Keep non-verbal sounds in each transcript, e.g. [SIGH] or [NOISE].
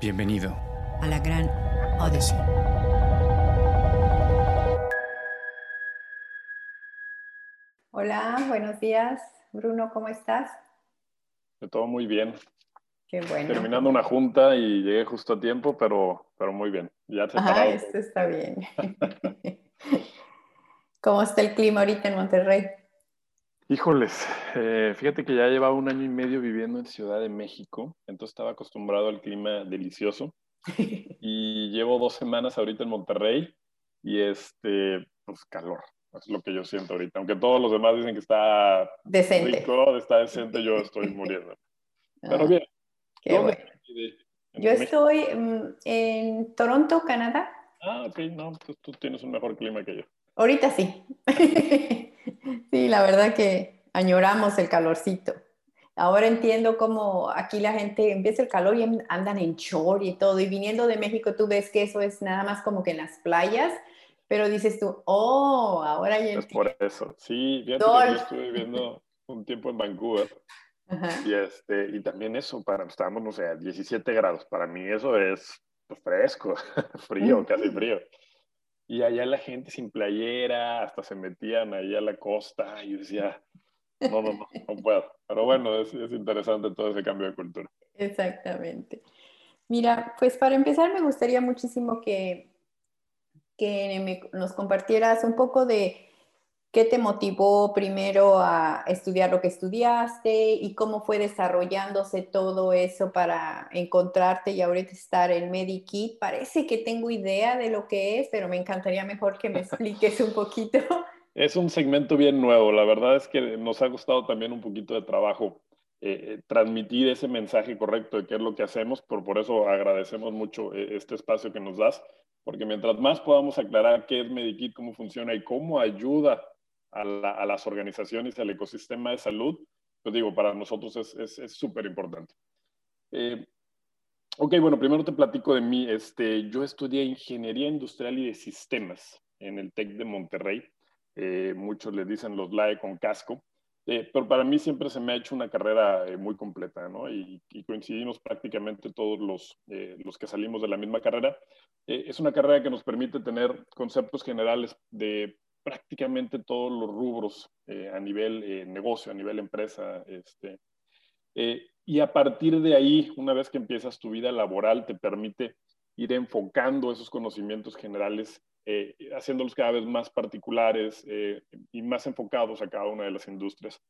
Bienvenido a la gran Odyssey. Hola, buenos días. Bruno, ¿cómo estás? Todo muy bien. Qué bueno. Terminando una junta y llegué justo a tiempo, pero, pero muy bien. Ya Ah, esto está bien. [LAUGHS] ¿Cómo está el clima ahorita en Monterrey? Híjoles, eh, fíjate que ya llevaba un año y medio viviendo en Ciudad de México, entonces estaba acostumbrado al clima delicioso. [LAUGHS] y llevo dos semanas ahorita en Monterrey y este, pues calor, es lo que yo siento ahorita. Aunque todos los demás dicen que está decente. rico, está decente, yo estoy muriendo. [LAUGHS] Pero ah, bien. yo estoy mm, en Toronto, Canadá. Ah, ok, no, pues tú tienes un mejor clima que yo. Ahorita sí. [LAUGHS] sí, la verdad que añoramos el calorcito. Ahora entiendo cómo aquí la gente empieza el calor y andan en short y todo. Y viniendo de México, tú ves que eso es nada más como que en las playas, pero dices tú, oh, ahora ya. Es por eso. Sí, fíjate que yo estuve viviendo un tiempo en Vancouver. [LAUGHS] Y, este, y también eso, para, estábamos, no sé, a 17 grados. Para mí eso es pues, fresco, [LAUGHS] frío, casi frío. Y allá la gente sin playera, hasta se metían ahí a la costa. Y yo decía, no, no, no, no puedo. Pero bueno, es, es interesante todo ese cambio de cultura. Exactamente. Mira, pues para empezar me gustaría muchísimo que, que nos compartieras un poco de ¿Qué te motivó primero a estudiar lo que estudiaste y cómo fue desarrollándose todo eso para encontrarte y ahorita estar en Medikit? Parece que tengo idea de lo que es, pero me encantaría mejor que me [LAUGHS] expliques un poquito. Es un segmento bien nuevo. La verdad es que nos ha costado también un poquito de trabajo eh, eh, transmitir ese mensaje correcto de qué es lo que hacemos, por, por eso agradecemos mucho eh, este espacio que nos das, porque mientras más podamos aclarar qué es Medikit, cómo funciona y cómo ayuda a, las organizaciones al ecosistema de salud, pues digo, para nosotros es súper importante. Eh, ok, bueno, primero te platico de mí. Este, yo estudié Ingeniería Industrial y de Sistemas en el TEC de Monterrey. Eh, muchos le dicen los LAE con casco. Eh, pero para mí siempre se me ha hecho una carrera muy completa, ¿no? Y, y, coincidimos prácticamente todos los, los que salimos de la misma carrera. es una carrera que nos permite tener conceptos generales de prácticamente todos los rubros eh, a nivel eh, negocio, a nivel empresa. Este, eh, y a partir de ahí, una vez que empiezas tu vida laboral, te permite ir enfocando esos conocimientos generales, haciéndolos cada vez más particulares y más enfocados a cada una de las industrias.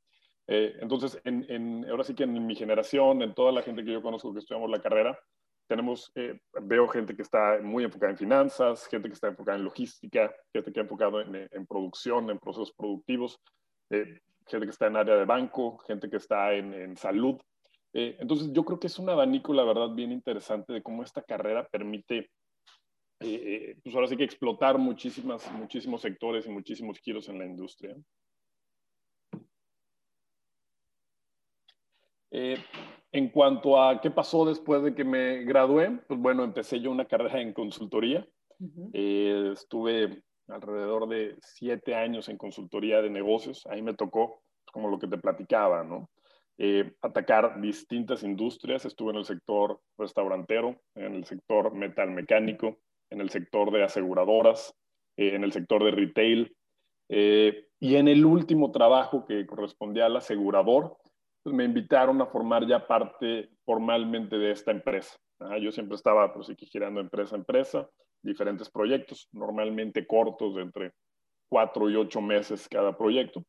entonces, en, ahora sí que en mi generación, en toda la gente que yo conozco que estudiamos la carrera, tenemos, eh, veo gente que está muy enfocada en finanzas, gente que está enfocada en logística, gente que está enfocada en, en producción, en procesos productivos, eh, gente que está en área de banco, gente que está en, salud. Eh, entonces, yo creo que es un abanico, la verdad, bien interesante de cómo esta carrera permite, pues ahora sí que explotar muchísimas, muchísimos sectores y muchísimos giros en la industria. En cuanto a qué pasó después de que me gradué, pues bueno, empecé yo una carrera en consultoría. Eh, estuve alrededor de siete años en consultoría de negocios. Ahí me tocó, como lo que te platicaba, ¿no? Eh, atacar distintas industrias. Estuve en el sector restaurantero, en el sector metalmecánico, en el sector de aseguradoras, eh, en el sector de retail. y en el último trabajo que correspondía al asegurador, pues me invitaron a formar ya parte formalmente de esta empresa. yo siempre estaba pues, girando empresa a empresa, diferentes proyectos, normalmente cortos, de entre cuatro y ocho meses cada proyecto.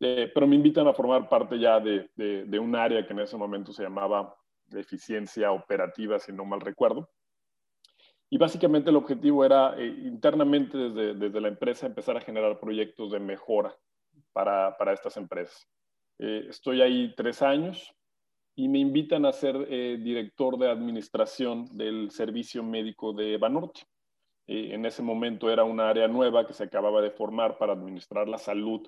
Eh, pero me invitan a formar parte ya de, un área que en ese momento se llamaba eficiencia operativa, si no mal recuerdo. Y básicamente el objetivo era eh, internamente desde, la empresa empezar a generar proyectos de mejora para estas empresas. Eh, estoy ahí tres años y me invitan a ser eh, director de administración del servicio médico de Banorte. Eh, en ese momento era una área nueva que se acababa de formar para administrar la salud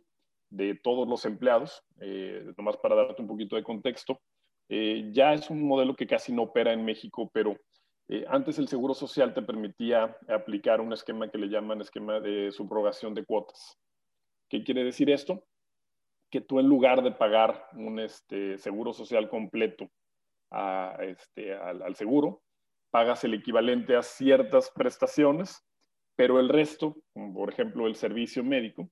de todos los empleados. nomás para darte un poquito de contexto, ya es un modelo que casi no opera en México, pero antes el Seguro Social te permitía aplicar un esquema que le llaman esquema de subrogación de cuotas. ¿Qué quiere decir esto? Que tú en lugar de pagar un este, seguro social completo a, este, al, seguro, pagas el equivalente a ciertas prestaciones, pero el resto, por ejemplo el servicio médico,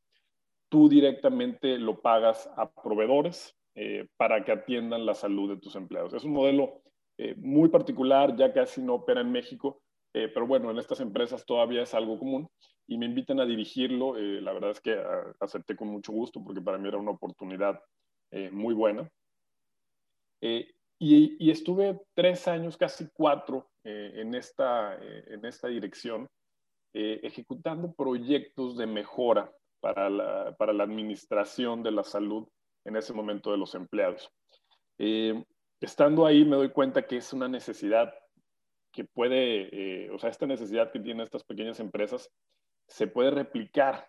tú directamente lo pagas a proveedores eh, para que atiendan la salud de tus empleados. Es un modelo eh, muy particular, ya casi no opera en México, eh, pero bueno, en estas empresas todavía es algo común y me invitan a dirigirlo. la verdad es que ah, acepté con mucho gusto porque para mí era una oportunidad muy buena. Y, estuve tres años, casi cuatro, en, esta, en esta dirección, ejecutando proyectos de mejora para la, para la administración de la salud en ese momento de los empleados. Eh, estando ahí me doy cuenta que es una necesidad que puede, eh, o sea, esta necesidad que tienen estas pequeñas empresas se puede replicar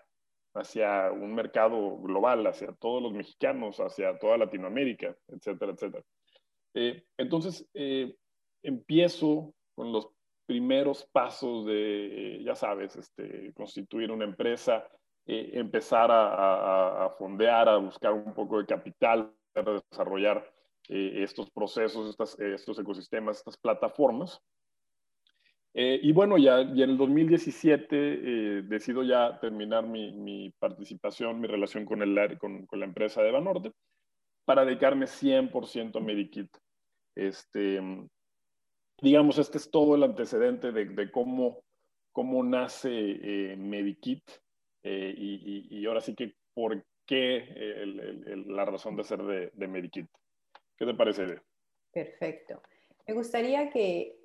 hacia un mercado global, hacia todos los mexicanos, hacia toda Latinoamérica, etcétera, etcétera. Eh, entonces, empiezo con los primeros pasos de, ya sabes, este, constituir una empresa, eh, empezar a, fondear, a buscar un poco de capital para desarrollar eh, estos procesos, estos ecosistemas, estas plataformas. Eh, y bueno, ya, en el 2017 decido ya terminar mi, participación, mi relación con, el, con, con la empresa de Banorte para dedicarme 100% a Medikit. Este, digamos, este es todo el antecedente de, de cómo, cómo nace Medikit. Eh, y, ahora sí que, ¿por qué la razón de ser de, de Medikit? ¿Qué te parece? Perfecto. Me gustaría que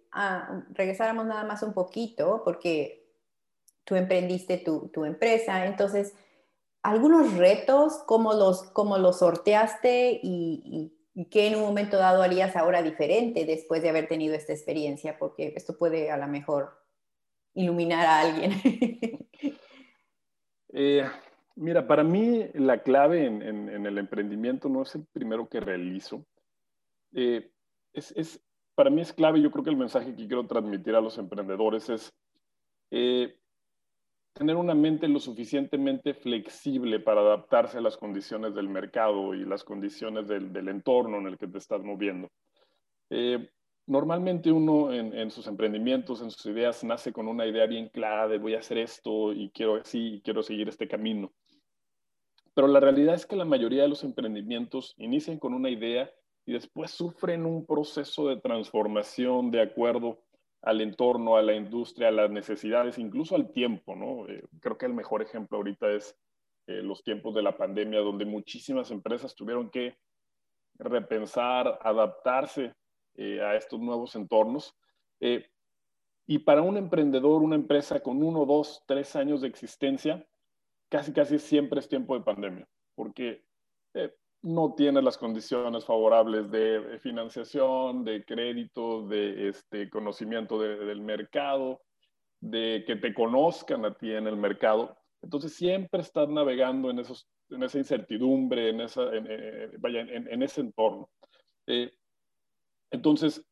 regresáramos nada más un poquito, porque tú emprendiste tu, tu empresa, entonces, algunos retos, ¿cómo los, cómo los sorteaste y, y, qué en un momento dado harías ahora diferente después de haber tenido esta experiencia? Porque esto puede a lo mejor iluminar a alguien. [LAUGHS] Eh, mira, para mí la clave en, el emprendimiento no es el primero que realizo. Eh, es, para mí es clave, yo creo que el mensaje que quiero transmitir a los emprendedores es eh, tener una mente lo suficientemente flexible para adaptarse a las condiciones del mercado y las condiciones del, entorno en el que te estás moviendo normalmente uno en, sus emprendimientos, en sus ideas, nace con una idea bien clara de voy a hacer esto y quiero así, quiero seguir este camino. Pero la realidad es que la mayoría de los emprendimientos inician con una idea y después sufren un proceso de transformación de acuerdo al entorno, a la industria, a las necesidades, incluso al tiempo, ¿no? Eh, creo que el mejor ejemplo ahorita es eh, los tiempos de la pandemia, donde muchísimas empresas tuvieron que repensar, adaptarse eh, a estos nuevos entornos. Y para un emprendedor, una empresa con uno, dos, tres años de existencia, casi, casi siempre es tiempo de pandemia, porque no tiene las condiciones favorables de financiación, de crédito, de este, conocimiento del mercado, de que te conozcan a ti en el mercado. Entonces siempre estás navegando en, esos, en esa incertidumbre, en, esa, vaya, en, ese entorno. Entonces,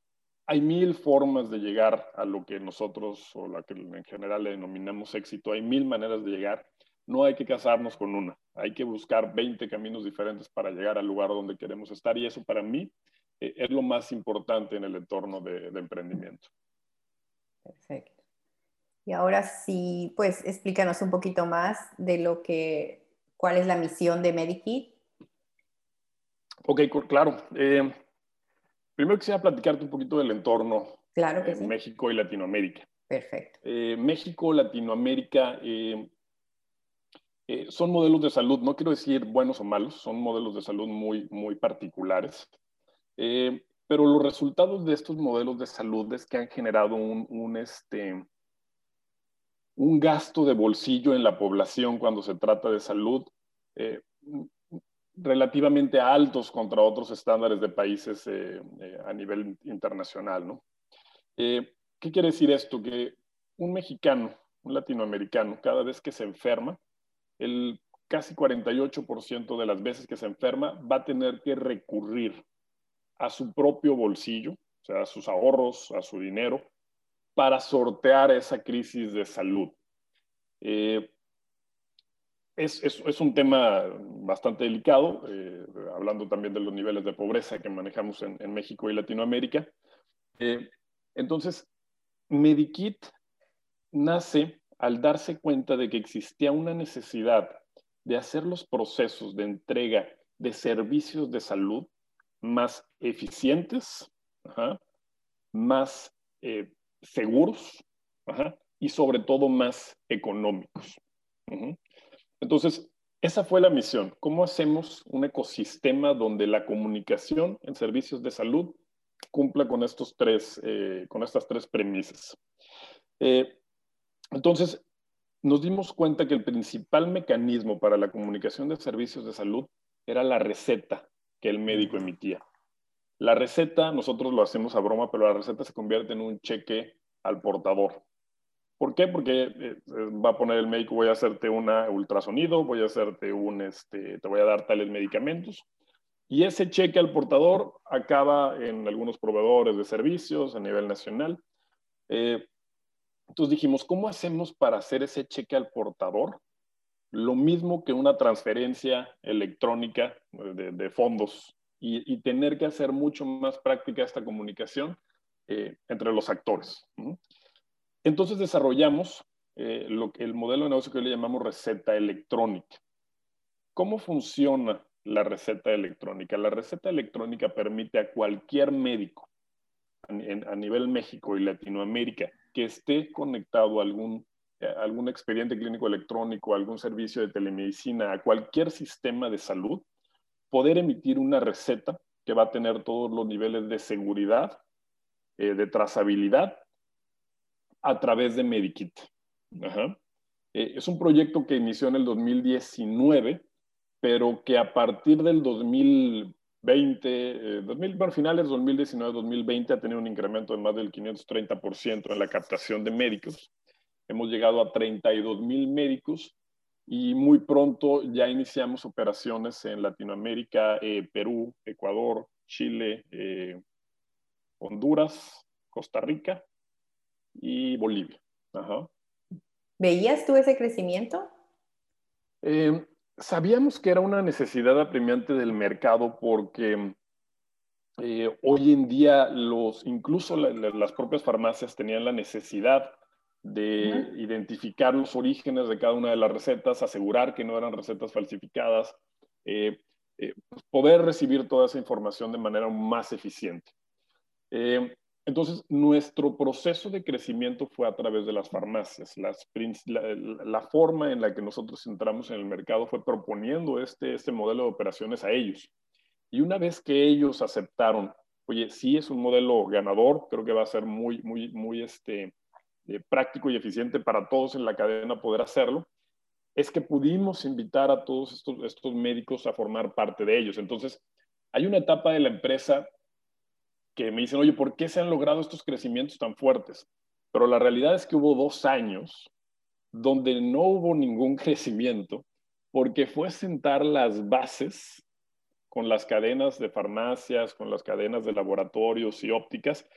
hay mil formas de llegar a lo que nosotros o la que en general le denominamos éxito. Hay mil maneras de llegar. No hay que casarnos con una. Hay que buscar 20 caminos diferentes para llegar al lugar donde queremos estar. Y eso para mí eh, es lo más importante en el entorno de, emprendimiento. Perfecto. Y ahora sí, pues explícanos un poquito más de lo que, cuál es la misión de Medikit. Ok, claro. Eh, Primero quisiera platicarte un poquito del entorno claro que en México y Latinoamérica. Perfecto. Eh, México, Latinoamérica eh, eh, son modelos de salud, no quiero decir buenos o malos, son modelos de salud muy, muy particulares. pero los resultados de estos modelos de salud es que han generado un, un, este, un gasto de bolsillo en la población cuando se trata de salud relativamente altos contra otros estándares de países eh, eh, a nivel internacional. ¿no? Eh, ¿Qué quiere decir esto? Que un mexicano, un latinoamericano, cada vez que se enferma, el casi 48% de las veces que se enferma va a tener que recurrir a su propio bolsillo, o sea, a sus ahorros, a su dinero, para sortear esa crisis de salud es, es, un tema bastante delicado, eh, hablando también de los niveles de pobreza que manejamos en, México y Latinoamérica. Eh, entonces, Medikit nace al darse cuenta de que existía una necesidad de hacer los procesos de entrega de servicios de salud más eficientes, más eh, seguros y sobre todo más económicos. Entonces, esa fue la misión. ¿Cómo hacemos un ecosistema donde la comunicación en servicios de salud cumpla con, estos tres, eh, con estas tres premisas? Eh, entonces, nos dimos cuenta que el principal mecanismo para la comunicación de servicios de salud era la receta que el médico emitía. La receta, nosotros lo hacemos a broma, pero la receta se convierte en un cheque al portador. ¿Por qué? Porque eh, eh, va a poner el médico, voy a hacerte un ultrasonido, voy a hacerte un, este, te voy a dar tales medicamentos. Y ese cheque al portador acaba en algunos proveedores de servicios a nivel nacional. Eh, entonces dijimos, ¿cómo hacemos para hacer ese cheque al portador? Lo mismo que una transferencia electrónica de, fondos y, tener que hacer mucho más práctica esta comunicación entre los actores. Entonces desarrollamos eh, el modelo de negocio que hoy le llamamos receta electrónica. ¿Cómo funciona la receta electrónica? La receta electrónica permite a cualquier médico a, nivel México y Latinoamérica que esté conectado a algún, a algún expediente clínico electrónico, a algún servicio de telemedicina, a cualquier sistema de salud, poder emitir una receta que va a tener todos los niveles de seguridad, eh, de trazabilidad a través de Medikit. Eh, es un proyecto que inició en el 2019, pero que a partir del 2020, eh, 2000, bueno, finales 2019-2020 ha tenido un incremento de más del 530% en la captación de médicos. Hemos llegado a 32 mil médicos y muy pronto ya iniciamos operaciones en Latinoamérica, eh, Perú, Ecuador, Chile, eh, Honduras, Costa Rica y Bolivia. ¿Veías tú ese crecimiento? Eh, sabíamos que era una necesidad apremiante del mercado porque eh, hoy en día los, incluso las propias farmacias tenían la necesidad de identificar los orígenes de cada una de las recetas, asegurar que no eran recetas falsificadas, eh, pues poder recibir toda esa información de manera más eficiente. Entonces, nuestro proceso de crecimiento fue a través de las farmacias. la, forma en la que nosotros entramos en el mercado fue proponiendo este, este modelo de operaciones a ellos. Y una vez que ellos aceptaron, oye, sí es un modelo ganador, creo que va a ser muy, muy, muy este, eh, práctico y eficiente para todos en la cadena poder hacerlo, es que pudimos invitar a todos estos, estos médicos a formar parte de ellos. Entonces, hay una etapa de la empresa que me dicen, oye, ¿por qué se han logrado estos crecimientos tan fuertes? Pero la realidad es que hubo dos años donde no hubo ningún [LAUGHS] crecimiento porque fue sentar las bases con las cadenas de farmacias, con las cadenas de laboratorios y ópticas,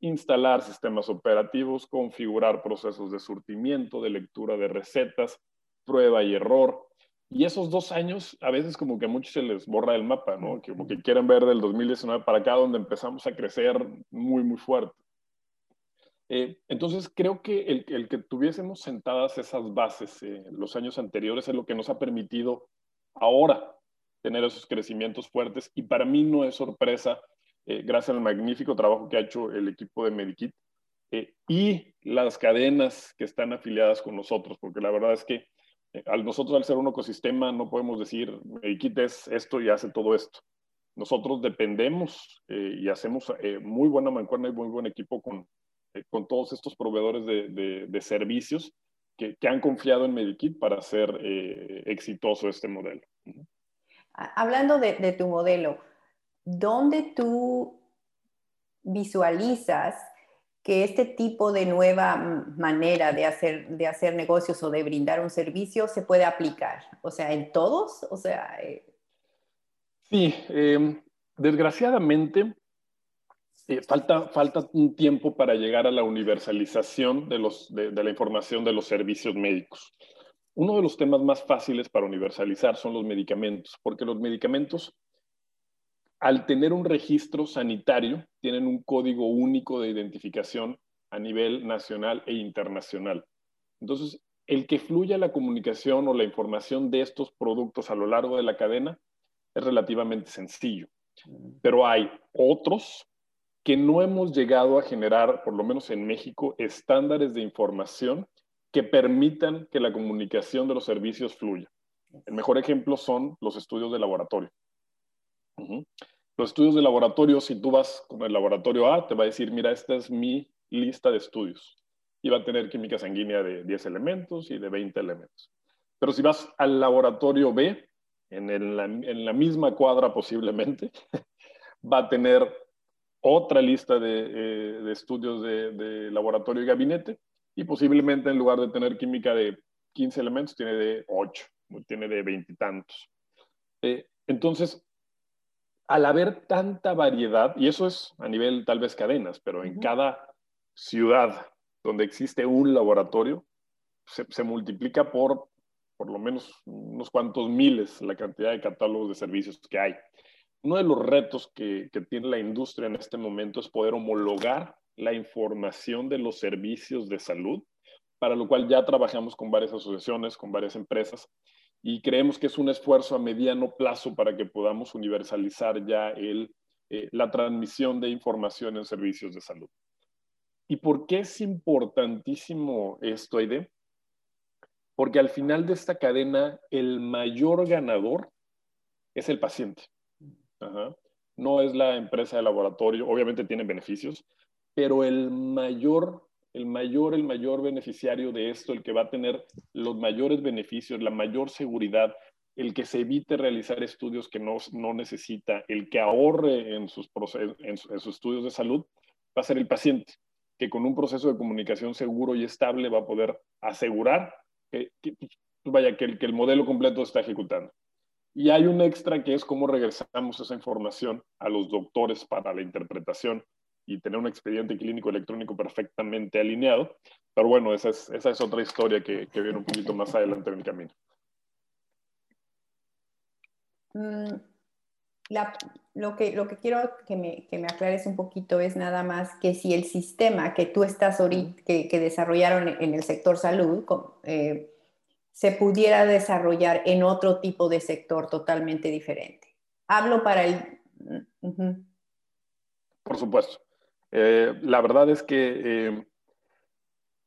instalar sistemas operativos, configurar procesos de surtimiento, de lectura de recetas, prueba y error, y esos dos años, a veces como que a muchos se les borra el mapa, ¿no? Como que quieren ver del 2019 para acá, donde empezamos a crecer muy, muy fuerte. Eh, entonces, creo que el, el, que tuviésemos sentadas esas bases eh, los años anteriores es lo que nos ha permitido ahora tener esos crecimientos fuertes. Y para mí no es sorpresa, eh, gracias al magnífico trabajo que ha hecho el equipo de Medikit y las cadenas que están afiliadas con nosotros, porque la verdad es que eh, nosotros al ser un ecosistema no podemos decir, quites esto y hace todo esto. Nosotros dependemos eh, y hacemos eh, muy buena mancuerna y muy buen equipo con, con todos estos proveedores de, de, servicios que, que, han confiado en Medikit para hacer exitoso este modelo. Hablando de tu modelo, ¿dónde tú visualizas que este tipo de nueva manera de hacer, de hacer negocios o de brindar un servicio se puede aplicar? O sea, en todos, o sea... Eh, sí, em, desgraciadamente eh, falta, falta un tiempo para llegar a la universalización de, los, de, de la información de los servicios médicos. Uno de los temas más fáciles para universalizar son los medicamentos, porque los medicamentos al tener un registro sanitario, tienen un código único de identificación a nivel nacional e internacional. Entonces, el que fluya la comunicación o la información de estos productos a lo largo de la cadena es relativamente sencillo. Pero hay otros que no hemos llegado a generar, por lo menos en México, estándares de información que permitan que la comunicación de los servicios fluya. El mejor ejemplo son los estudios de laboratorio. Los estudios de laboratorio, si tú vas con el laboratorio A, te va a decir, mira, esta es mi lista de estudios. Y va a tener química sanguínea de 10 elementos y de 20 elementos. Pero si vas al laboratorio B, en, la, misma cuadra posiblemente, [LAUGHS] va a tener otra lista de, eh, estudios de, laboratorio y gabinete y posiblemente en lugar de tener química de 15 elementos, tiene de 8, tiene de veintitantos. Eh, entonces, al haber tanta variedad, y eso es a nivel tal vez cadenas, pero en cada ciudad donde existe un laboratorio, se, multiplica por por lo menos unos cuantos miles la cantidad de catálogos de servicios que hay. Uno de los retos que, que, tiene la industria en este momento es poder homologar la información de los servicios de salud, para lo cual ya trabajamos con varias asociaciones, con varias empresas, y creemos que es un esfuerzo a mediano plazo para que podamos universalizar ya eh, la transmisión de información en servicios de salud. ¿Y por qué es importantísimo esto, Aide? Porque al final de esta cadena, el mayor ganador es el paciente. No es la empresa de laboratorio, obviamente tiene beneficios, pero el mayor el mayor, el mayor beneficiario de esto, el que va a tener los mayores beneficios, la mayor seguridad, el que se evite realizar estudios que no, no necesita, el que ahorre en sus, en, sus estudios de salud, va a ser el paciente, que con un proceso de comunicación seguro y estable va a poder asegurar que, que vaya, que el, que el modelo completo está ejecutando. Y hay un extra que es cómo regresamos esa información a los doctores para la interpretación y tener un expediente clínico electrónico perfectamente alineado. Pero bueno, esa es, esa es otra historia que, que viene un poquito más adelante en el camino. Mm, lo, que, lo que quiero que me, que me, aclares un poquito es nada más que si el sistema que tú estás ahorita, que, que desarrollaron en el sector salud, eh, se pudiera desarrollar en otro tipo de sector totalmente diferente. Hablo para el... Por supuesto. Eh, la verdad es que eh,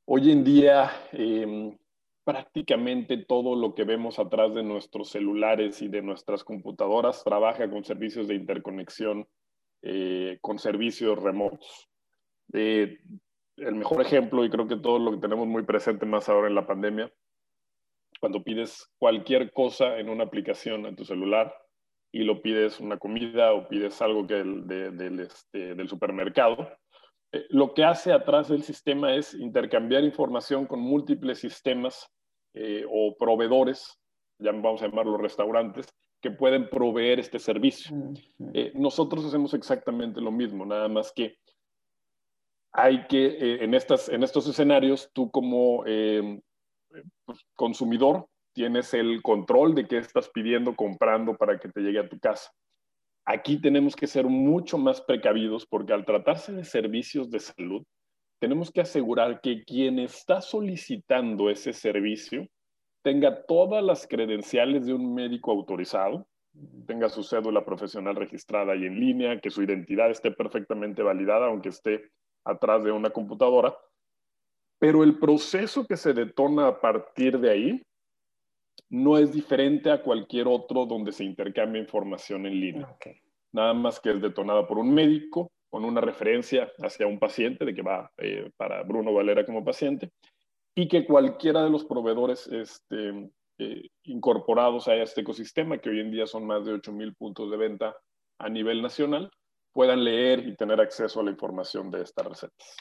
hoy en día em, prácticamente todo lo que vemos atrás de nuestros celulares y de nuestras computadoras trabaja con servicios de interconexión, eh, con servicios remotos. el mejor ejemplo, y creo que todo lo que tenemos muy presente más ahora en la pandemia, cuando pides cualquier cosa en una aplicación en tu celular, y lo pides una comida o pides algo que este, del supermercado, eh, lo que hace atrás del sistema es intercambiar información con múltiples sistemas eh, o proveedores, ya vamos a llamarlos restaurantes, que pueden proveer este servicio. Eh, nosotros hacemos exactamente lo mismo, nada más que hay que, en, estas, en estos escenarios, tú como pues, consumidor tienes el control de qué estás pidiendo, comprando para que te llegue a tu casa. Aquí tenemos que ser mucho más precavidos porque al tratarse de servicios de salud, tenemos que asegurar que quien está solicitando ese servicio tenga todas las credenciales de un médico autorizado, tenga su cédula profesional registrada y en línea, que su identidad esté perfectamente validada, aunque esté atrás de una computadora. Pero el proceso que se detona a partir de ahí no es diferente a cualquier otro donde se intercambia información en línea. Nada más que es detonada por un médico con una referencia hacia un paciente, de que va eh, para Bruno Valera como paciente, y que cualquiera de los proveedores este, eh, incorporados a este ecosistema, que hoy en día son más de 8.000 puntos de venta a nivel nacional, puedan leer y tener acceso a la información de estas recetas.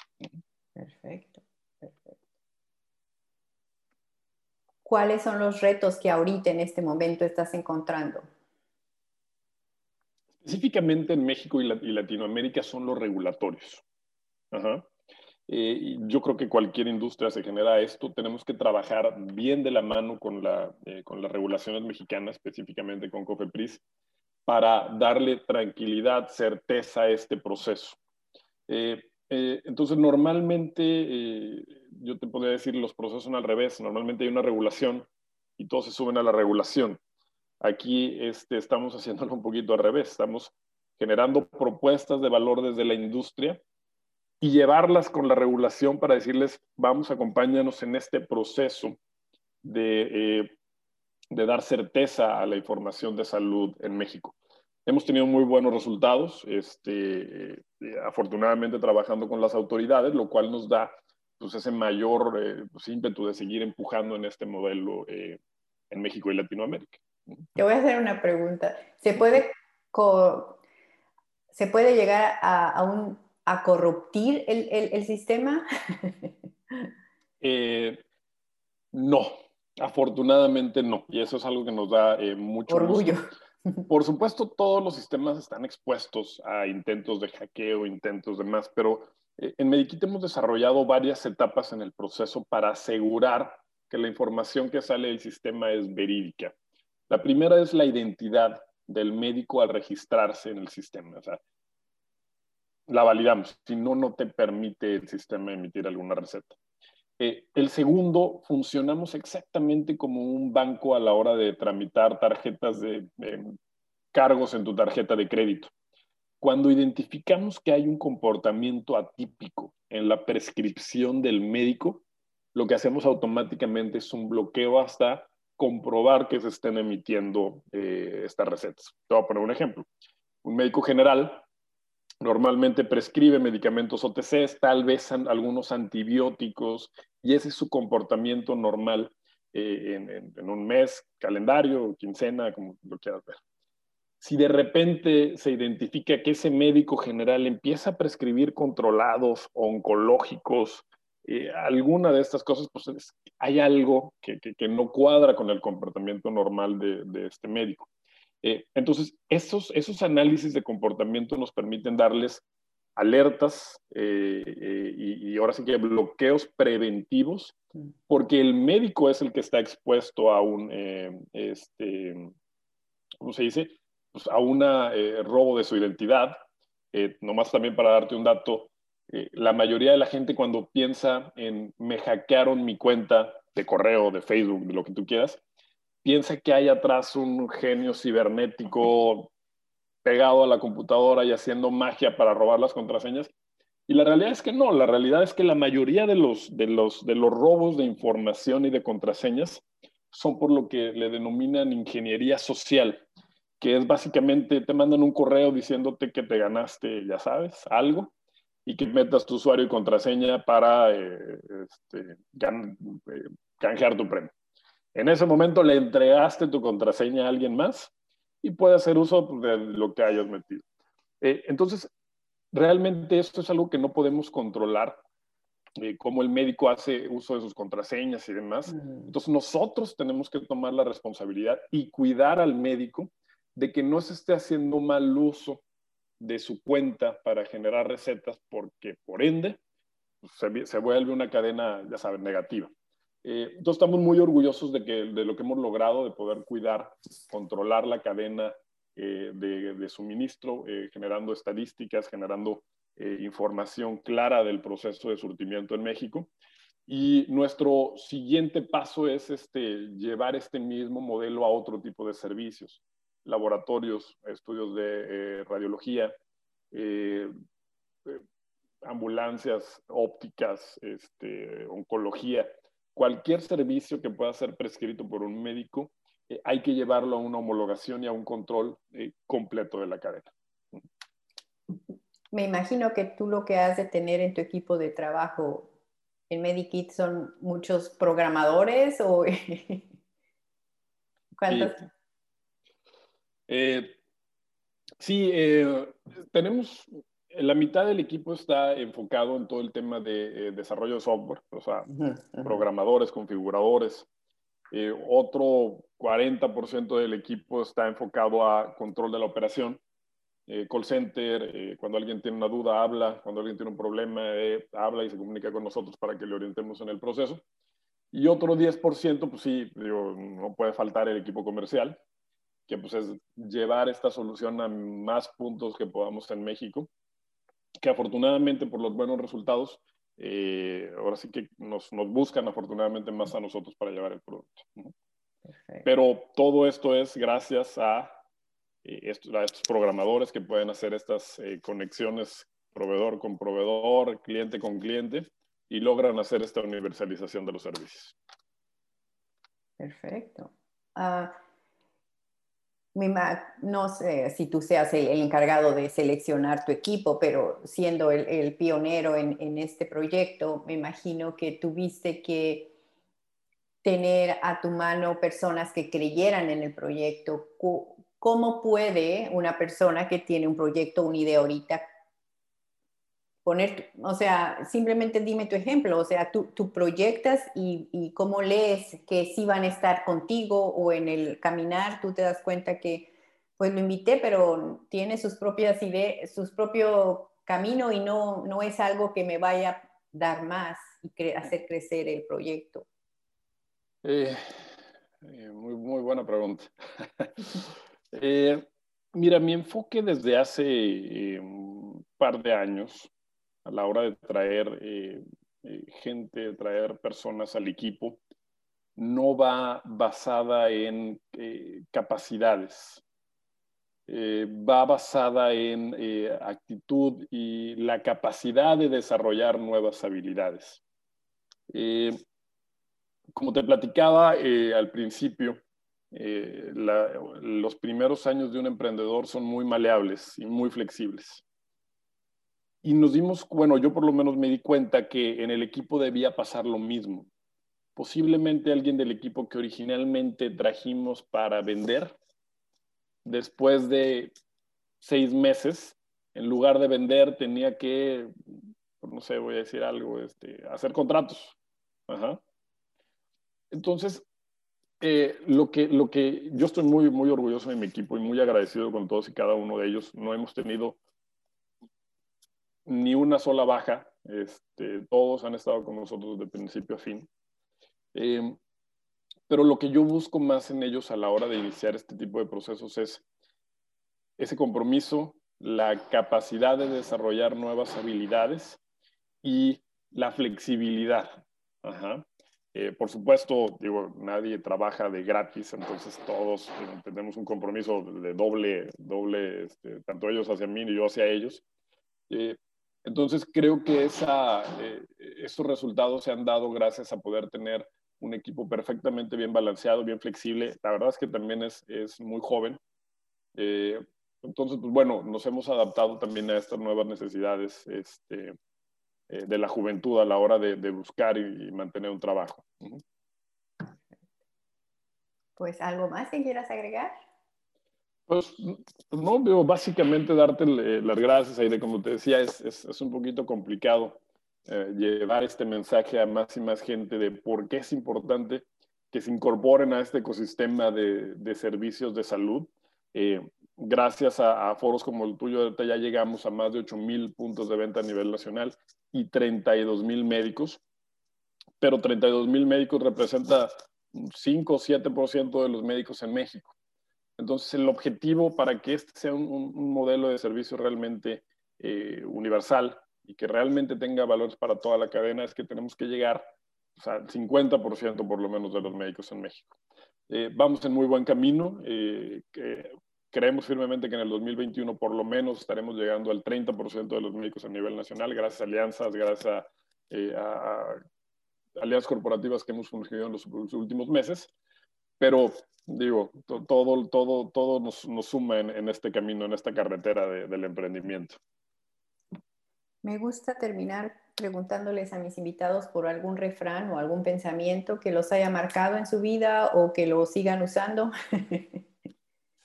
Perfecto. ¿Cuáles son los retos que ahorita en este momento estás encontrando? Específicamente en México y, Latinoamérica son los regulatorios. Eh, yo creo que cualquier industria se genera esto. Tenemos que trabajar bien de la mano con, la, eh, con las regulaciones mexicanas, específicamente con COFEPRIS, para darle tranquilidad, certeza a este proceso. Eh, Eh, entonces, normalmente, eh, yo te podría decir, los procesos son al revés. Normalmente hay una regulación y todos se suben a la regulación. Aquí este, estamos haciéndolo un poquito al revés. Estamos generando propuestas de valor desde la industria y llevarlas con la regulación para decirles, vamos, acompáñanos en este proceso de, eh, de dar certeza a la información de salud en México. Hemos tenido muy buenos resultados, este, eh, afortunadamente trabajando con las autoridades, lo cual nos da pues, ese mayor eh, pues, ímpetu de seguir empujando en este modelo eh, en México y Latinoamérica. Te voy a hacer una pregunta. ¿Se puede, ¿se puede llegar a, a, un, a corruptir el, el, el sistema? [LAUGHS] no, afortunadamente no. Y eso es algo que nos da mucho orgullo. Gusto. Por supuesto, todos los sistemas están expuestos a intentos de hackeo, intentos de más, pero eh, en Medikit hemos desarrollado varias etapas en el proceso para asegurar que la información que sale del sistema es verídica. La primera es la identidad del médico al registrarse en el sistema. O sea, la validamos. Si no, no te permite el sistema emitir alguna receta. Eh, el segundo, funcionamos exactamente como un banco a la hora de tramitar tarjetas de, cargos en tu tarjeta de crédito. Cuando identificamos que hay un comportamiento atípico en la prescripción del médico, lo que hacemos automáticamente es un bloqueo hasta comprobar que se estén emitiendo eh, estas recetas. Te voy a poner un ejemplo. Un médico general normalmente prescribe medicamentos OTCs, tal vez algunos antibióticos, y ese es su comportamiento normal eh, en, un mes, calendario, quincena, como lo quieras ver. Si de repente se identifica que ese médico general empieza a prescribir controlados oncológicos, eh, alguna de estas cosas, pues hay algo que, no cuadra con el comportamiento normal de este médico. Eh, entonces, esos, esos análisis de comportamiento nos permiten darles alertas eh, eh, y, ahora sí que bloqueos preventivos, porque el médico es el que está expuesto a un, este, ¿cómo se dice? Pues a un robo de su identidad. nomás también para darte un dato, la mayoría de la gente cuando piensa en me hackearon mi cuenta de correo, de Facebook, de lo que tú quieras, piensa que hay atrás un genio cibernético pegado a la computadora y haciendo magia para robar las contraseñas. Y la realidad es que no, la realidad es que la mayoría de los, de los, de los robos de información y de contraseñas son por lo que le denominan ingeniería social, que es básicamente te mandan un correo diciéndote que te ganaste, ya sabes, algo, y que metas tu usuario y contraseña para eh, este, eh, canjear tu premio. En ese momento le entregaste tu contraseña a alguien más y puede hacer uso de lo que hayas metido. Eh, entonces, realmente esto es algo que no podemos controlar, eh, cómo el médico hace uso de sus contraseñas y demás. Entonces, nosotros tenemos que tomar la responsabilidad y cuidar al médico de que no se esté haciendo mal uso de su cuenta para generar recetas, porque por ende se, se vuelve una cadena, ya saben, negativa. Eh, entonces estamos muy orgullosos de, que, de lo que hemos logrado, de poder cuidar, controlar la cadena eh, de, suministro, eh, generando estadísticas, generando información clara del proceso de surtimiento en México. Y nuestro siguiente paso es este, llevar este mismo modelo a otro tipo de servicios, laboratorios, estudios de radiología, ambulancias ópticas, este, oncología cualquier servicio que pueda ser prescrito por un médico, eh, hay que llevarlo a una homologación y a un control eh, completo de la cadena. Me imagino que tú lo que has de tener en tu equipo de trabajo en Medikit son muchos programadores o [LAUGHS] ¿cuántos? sí, eh, tenemos la mitad del equipo está enfocado en todo el tema de eh, desarrollo de software, o sea, programadores, configuradores. Eh, otro 40% del equipo está enfocado a control de la operación, eh, call center, cuando alguien tiene una duda, habla, cuando alguien tiene un problema, habla y se comunica con nosotros para que le orientemos en el proceso. Y otro 10%, pues sí, digo, no puede faltar el equipo comercial, que pues es llevar esta solución a más puntos que podamos en México que afortunadamente por los buenos resultados, eh, ahora sí que nos, nos, buscan afortunadamente más a nosotros para llevar el producto. Pero todo esto es gracias a, eh, estos, a, estos, programadores que pueden hacer estas eh, conexiones proveedor con proveedor, cliente con cliente, y logran hacer esta universalización de los servicios. Perfecto. Uh, no sé si tú seas el, encargado de seleccionar tu equipo, pero siendo el, pionero en, este proyecto, me imagino que tuviste que tener a tu mano personas que creyeran en el proyecto. ¿Cómo puede una persona que tiene un proyecto, una idea ahorita, poner, o sea, simplemente dime tu ejemplo, o sea, tú, tú proyectas y, cómo lees que sí van a estar contigo o en el caminar, tú te das cuenta que, pues lo invité, pero tiene sus propias ideas, sus propio camino y no, no es algo que me vaya a dar más y hacer crecer el proyecto. Eh, eh, muy, muy buena pregunta. [LAUGHS] Eh, mira, mi enfoque desde hace un par de años la hora de traer eh, eh, gente, traer personas al equipo, no va basada en eh, capacidades, va basada en actitud y la capacidad de desarrollar nuevas habilidades. como te platicaba al principio, los primeros años de un emprendedor son muy maleables y muy flexibles y nos dimos, bueno, yo por lo menos me di cuenta que en el equipo debía pasar lo mismo. Posiblemente alguien del equipo que originalmente trajimos para vender, después de seis meses, en lugar de vender, tenía que, no sé, voy a decir algo, este, hacer contratos. Entonces, eh, lo, que, lo que yo estoy muy, muy orgulloso de mi equipo y muy agradecido con todos y cada uno de ellos. No hemos tenido ni una sola baja. Este, todos han estado con nosotros de principio a fin. Em, pero lo que yo busco más en ellos a la hora de iniciar este tipo de procesos es ese compromiso, la capacidad de desarrollar nuevas habilidades y la flexibilidad. Eh, por supuesto, digo, nadie trabaja de gratis, entonces todos eh, tenemos un compromiso de doble, doble, este, tanto ellos hacia mí y yo hacia ellos. Eh, entonces creo que esa, eh, estos resultados se han dado gracias a poder tener un equipo perfectamente bien balanceado, bien flexible. La verdad es que también es, muy joven. Eh, entonces, pues bueno, nos hemos adaptado también a estas nuevas necesidades este, eh, de la juventud a la hora de, buscar y, mantener un trabajo. Pues, ¿algo más que quieras agregar? Pues no, veo básicamente darte las gracias, de como te decía, es, es, es un poquito complicado eh, llevar este mensaje a más y más gente de por qué es importante que se incorporen a este ecosistema de, de servicios de salud. Eh, gracias a, foros como el tuyo, ya llegamos a más de 8 mil puntos de venta a nivel nacional y 32 mil médicos, pero 32 mil médicos representa 5 o 7% de los médicos en México. Entonces, el objetivo para que este sea un, modelo de servicio realmente eh, universal y que realmente tenga valores para toda la cadena es que tenemos que llegar al 50% por lo menos de los médicos en México. Eh, vamos en muy buen camino. Eh, creemos firmemente que en el 2021 por lo menos estaremos llegando al 30% de los médicos a nivel nacional, gracias a alianzas, gracias a, a alianzas corporativas que hemos fungido en los últimos meses. Pero digo, todo, todo, todo nos, nos suma en, este camino, en esta carretera del emprendimiento. Me gusta terminar preguntándoles a mis invitados por algún refrán o algún pensamiento que los haya marcado en su vida o que lo sigan usando. [LAUGHS]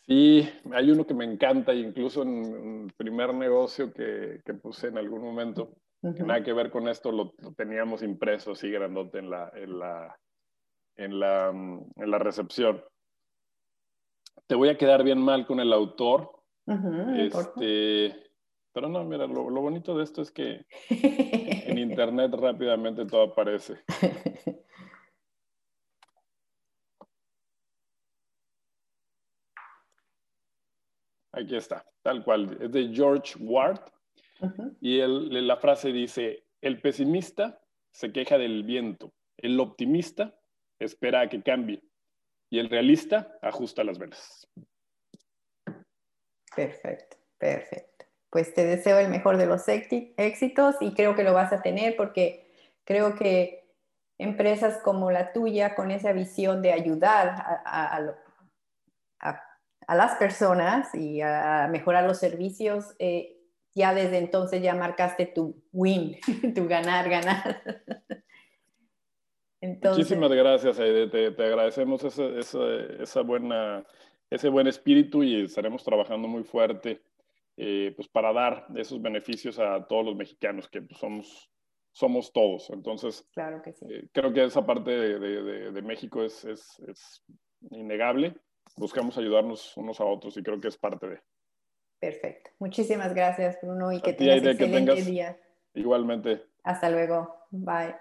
Sí, hay uno que me encanta, incluso en el primer negocio que, que puse en algún momento, que nada que ver con esto, lo, teníamos impreso así grandote en la, en la, en la, en la recepción te voy a quedar bien mal con el autor. este, pero no, mira, lo, bonito de esto es que [LAUGHS] en internet rápidamente todo aparece. Aquí está, tal cual. Es de George Ward. Y la frase dice, el pesimista se queja del viento, el optimista espera a que cambie y el realista ajusta las velas. Perfecto, perfecto. Pues te deseo el mejor de los éxitos y creo que lo vas a tener porque creo que empresas como la tuya, con esa visión de ayudar a, las personas y a mejorar los servicios, eh, ya desde entonces ya marcaste tu win, [LAUGHS] tu ganar, ganar. Muchísimas gracias, Aide. Te, agradecemos esa, buena, ese buen espíritu y estaremos trabajando muy fuerte eh, pues para dar esos beneficios a todos los mexicanos, que pues, somos, somos todos. Entonces, claro que sí. Eh, creo que esa parte de, México es, es, innegable. Buscamos ayudarnos unos a otros y creo que es parte de. Perfecto. Muchísimas gracias, Bruno, y que tengas un excelente día. Igualmente. Hasta luego. Bye.